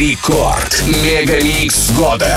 Рекорд. Мегамикс года.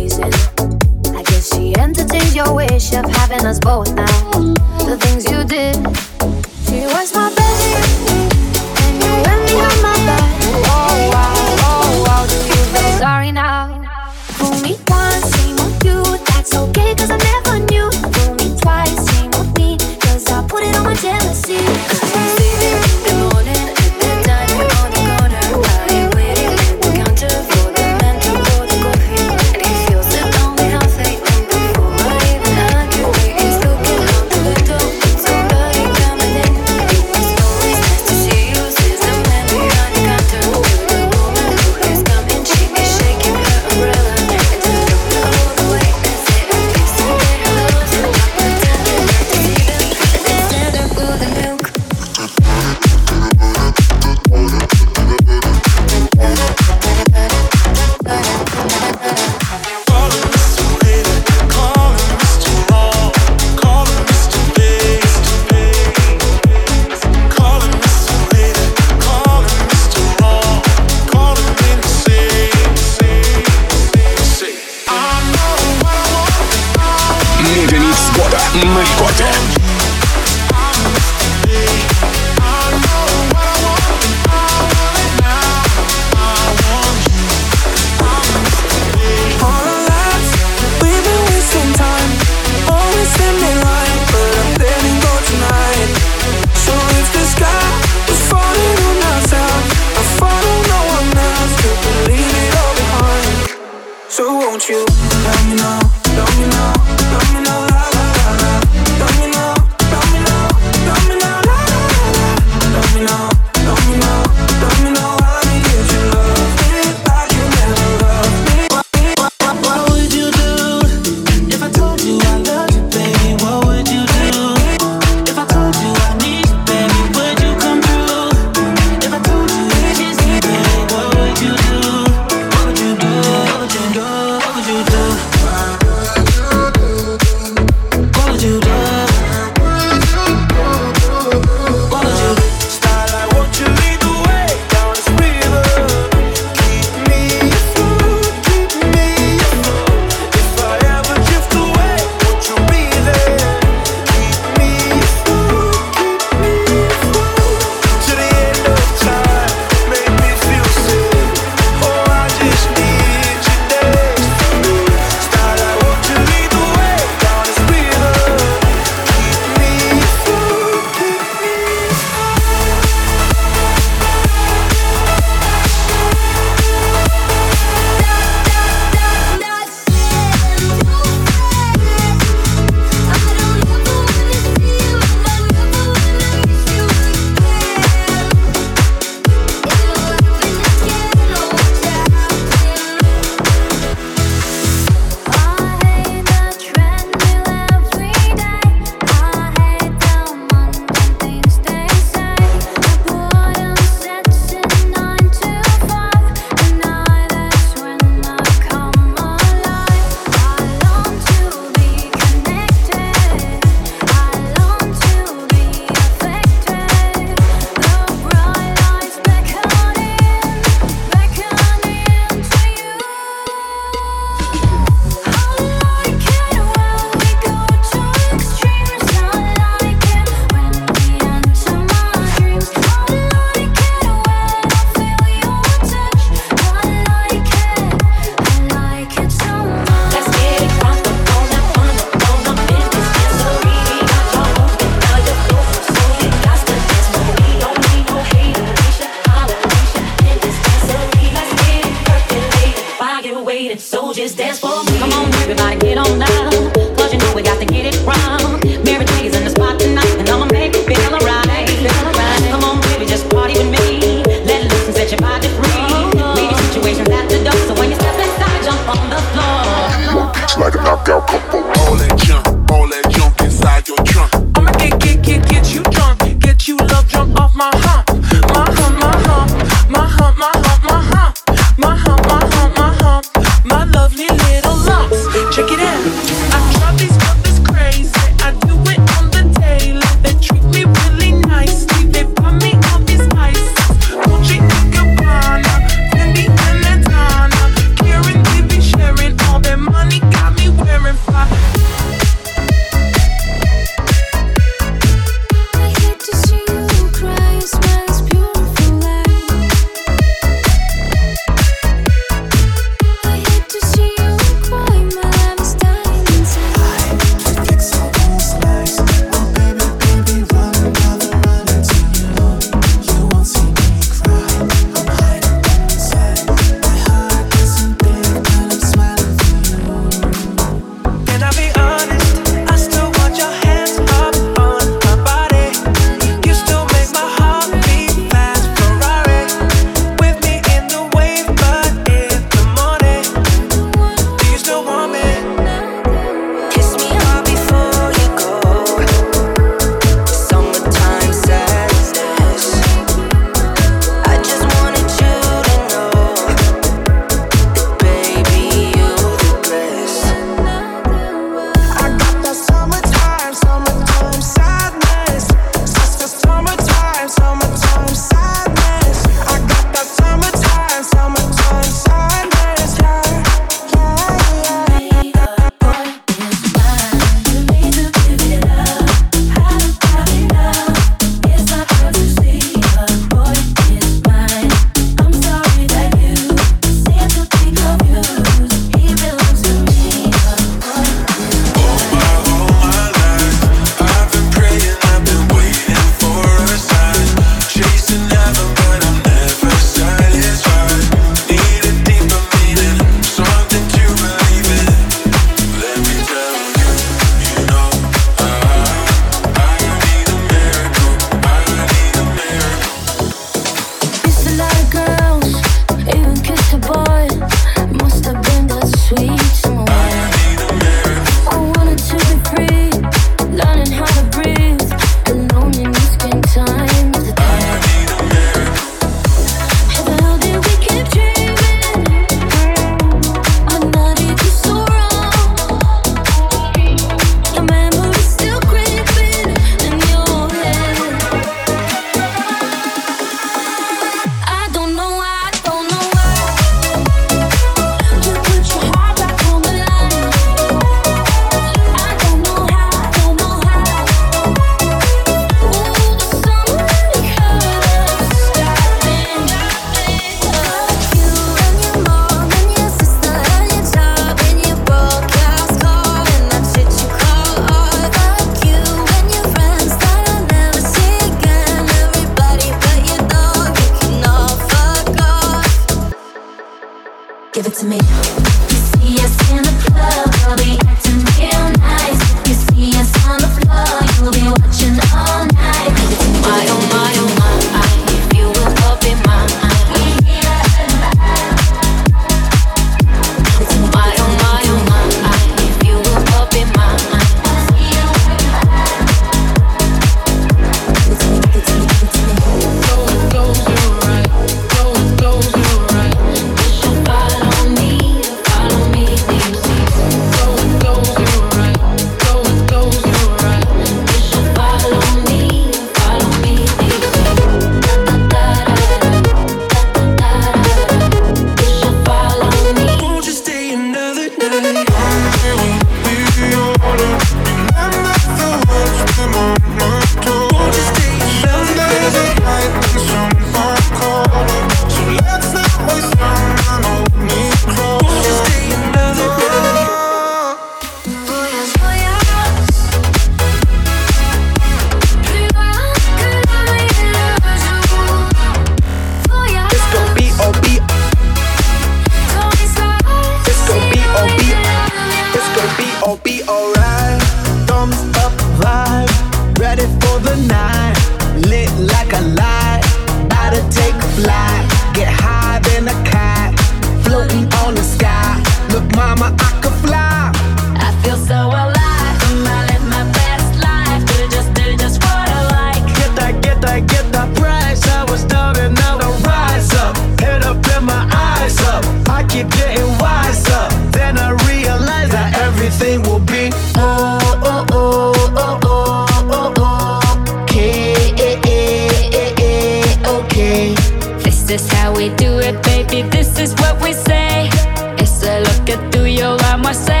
this how we do it, baby. This is what we say. It's a look at through your arm, I say.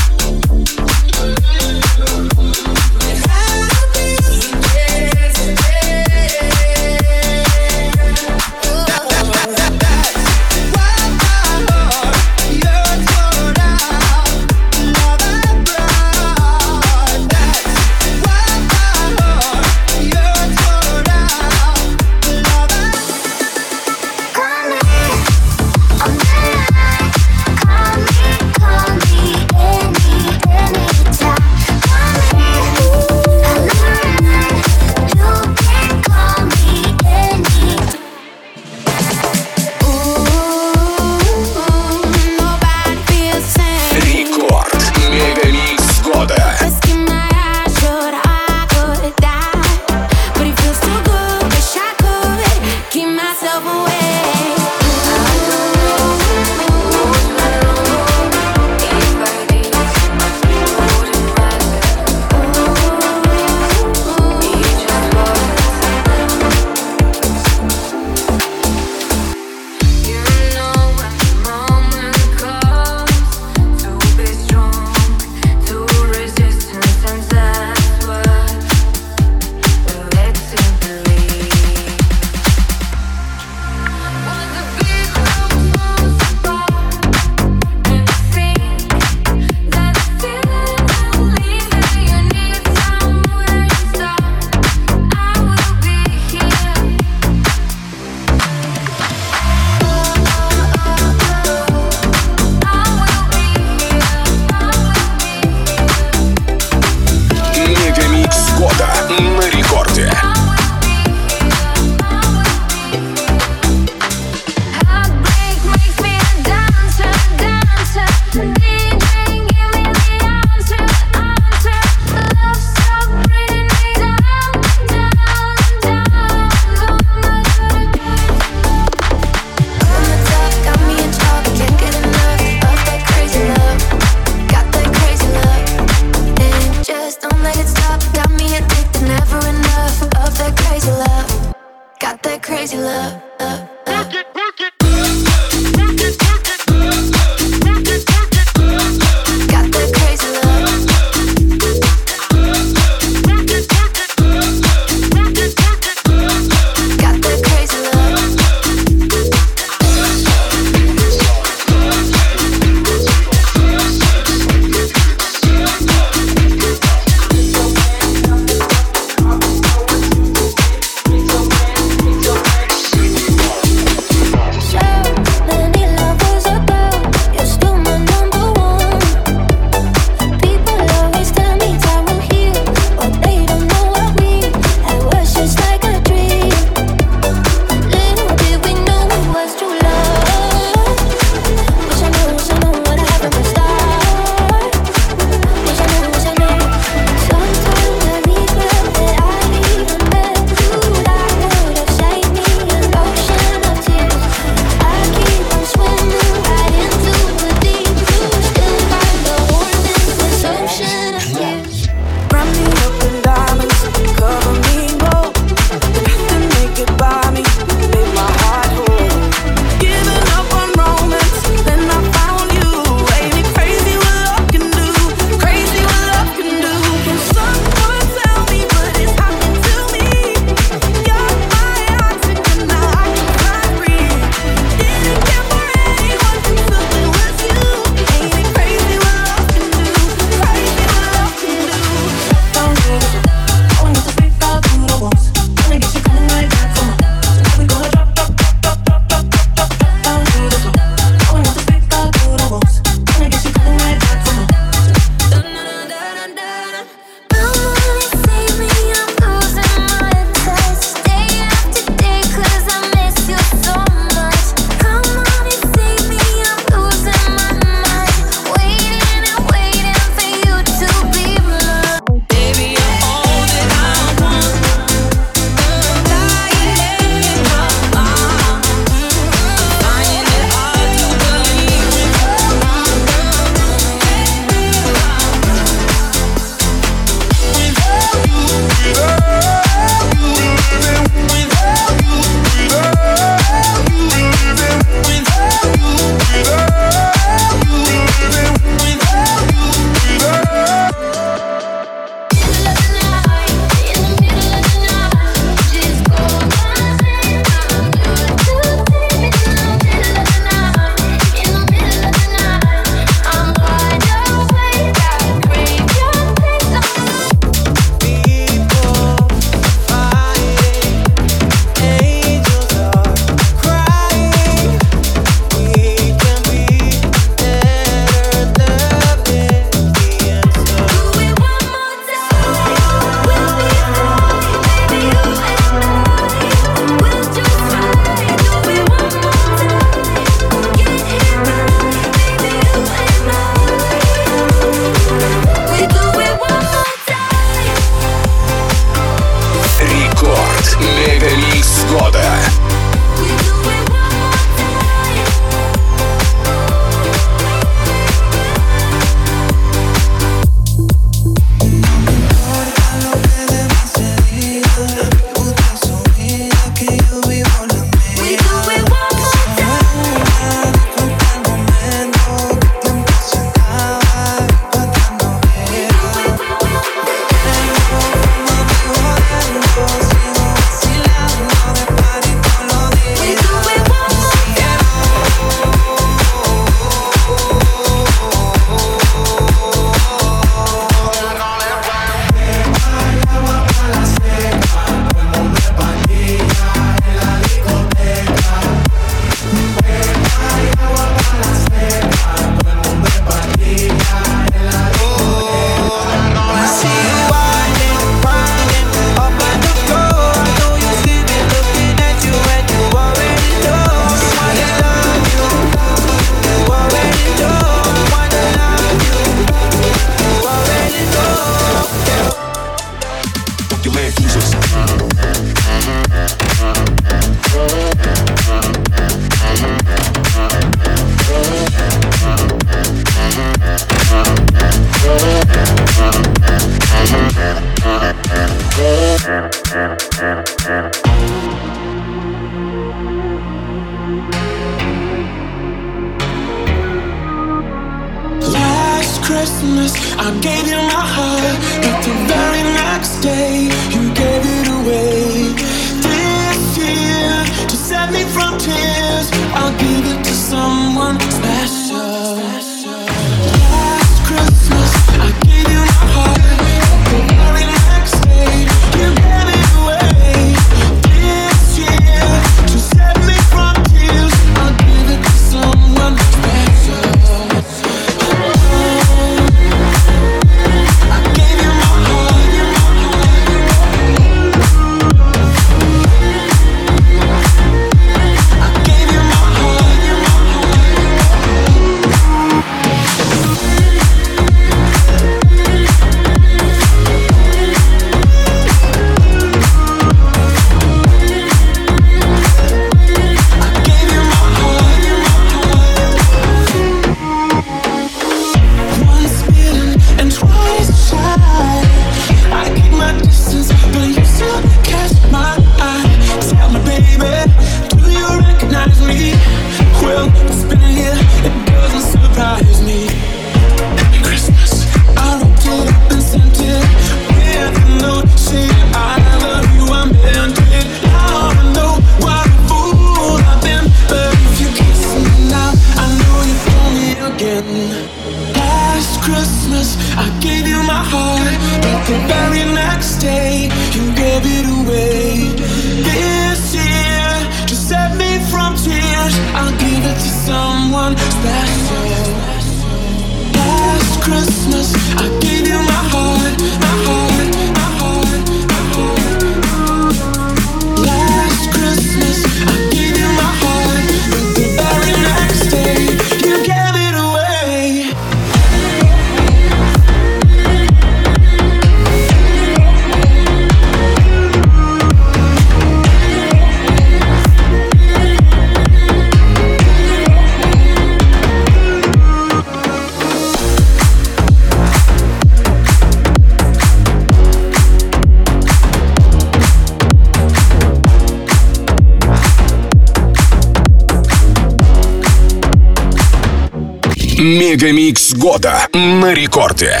Мегамикс года на рекорде.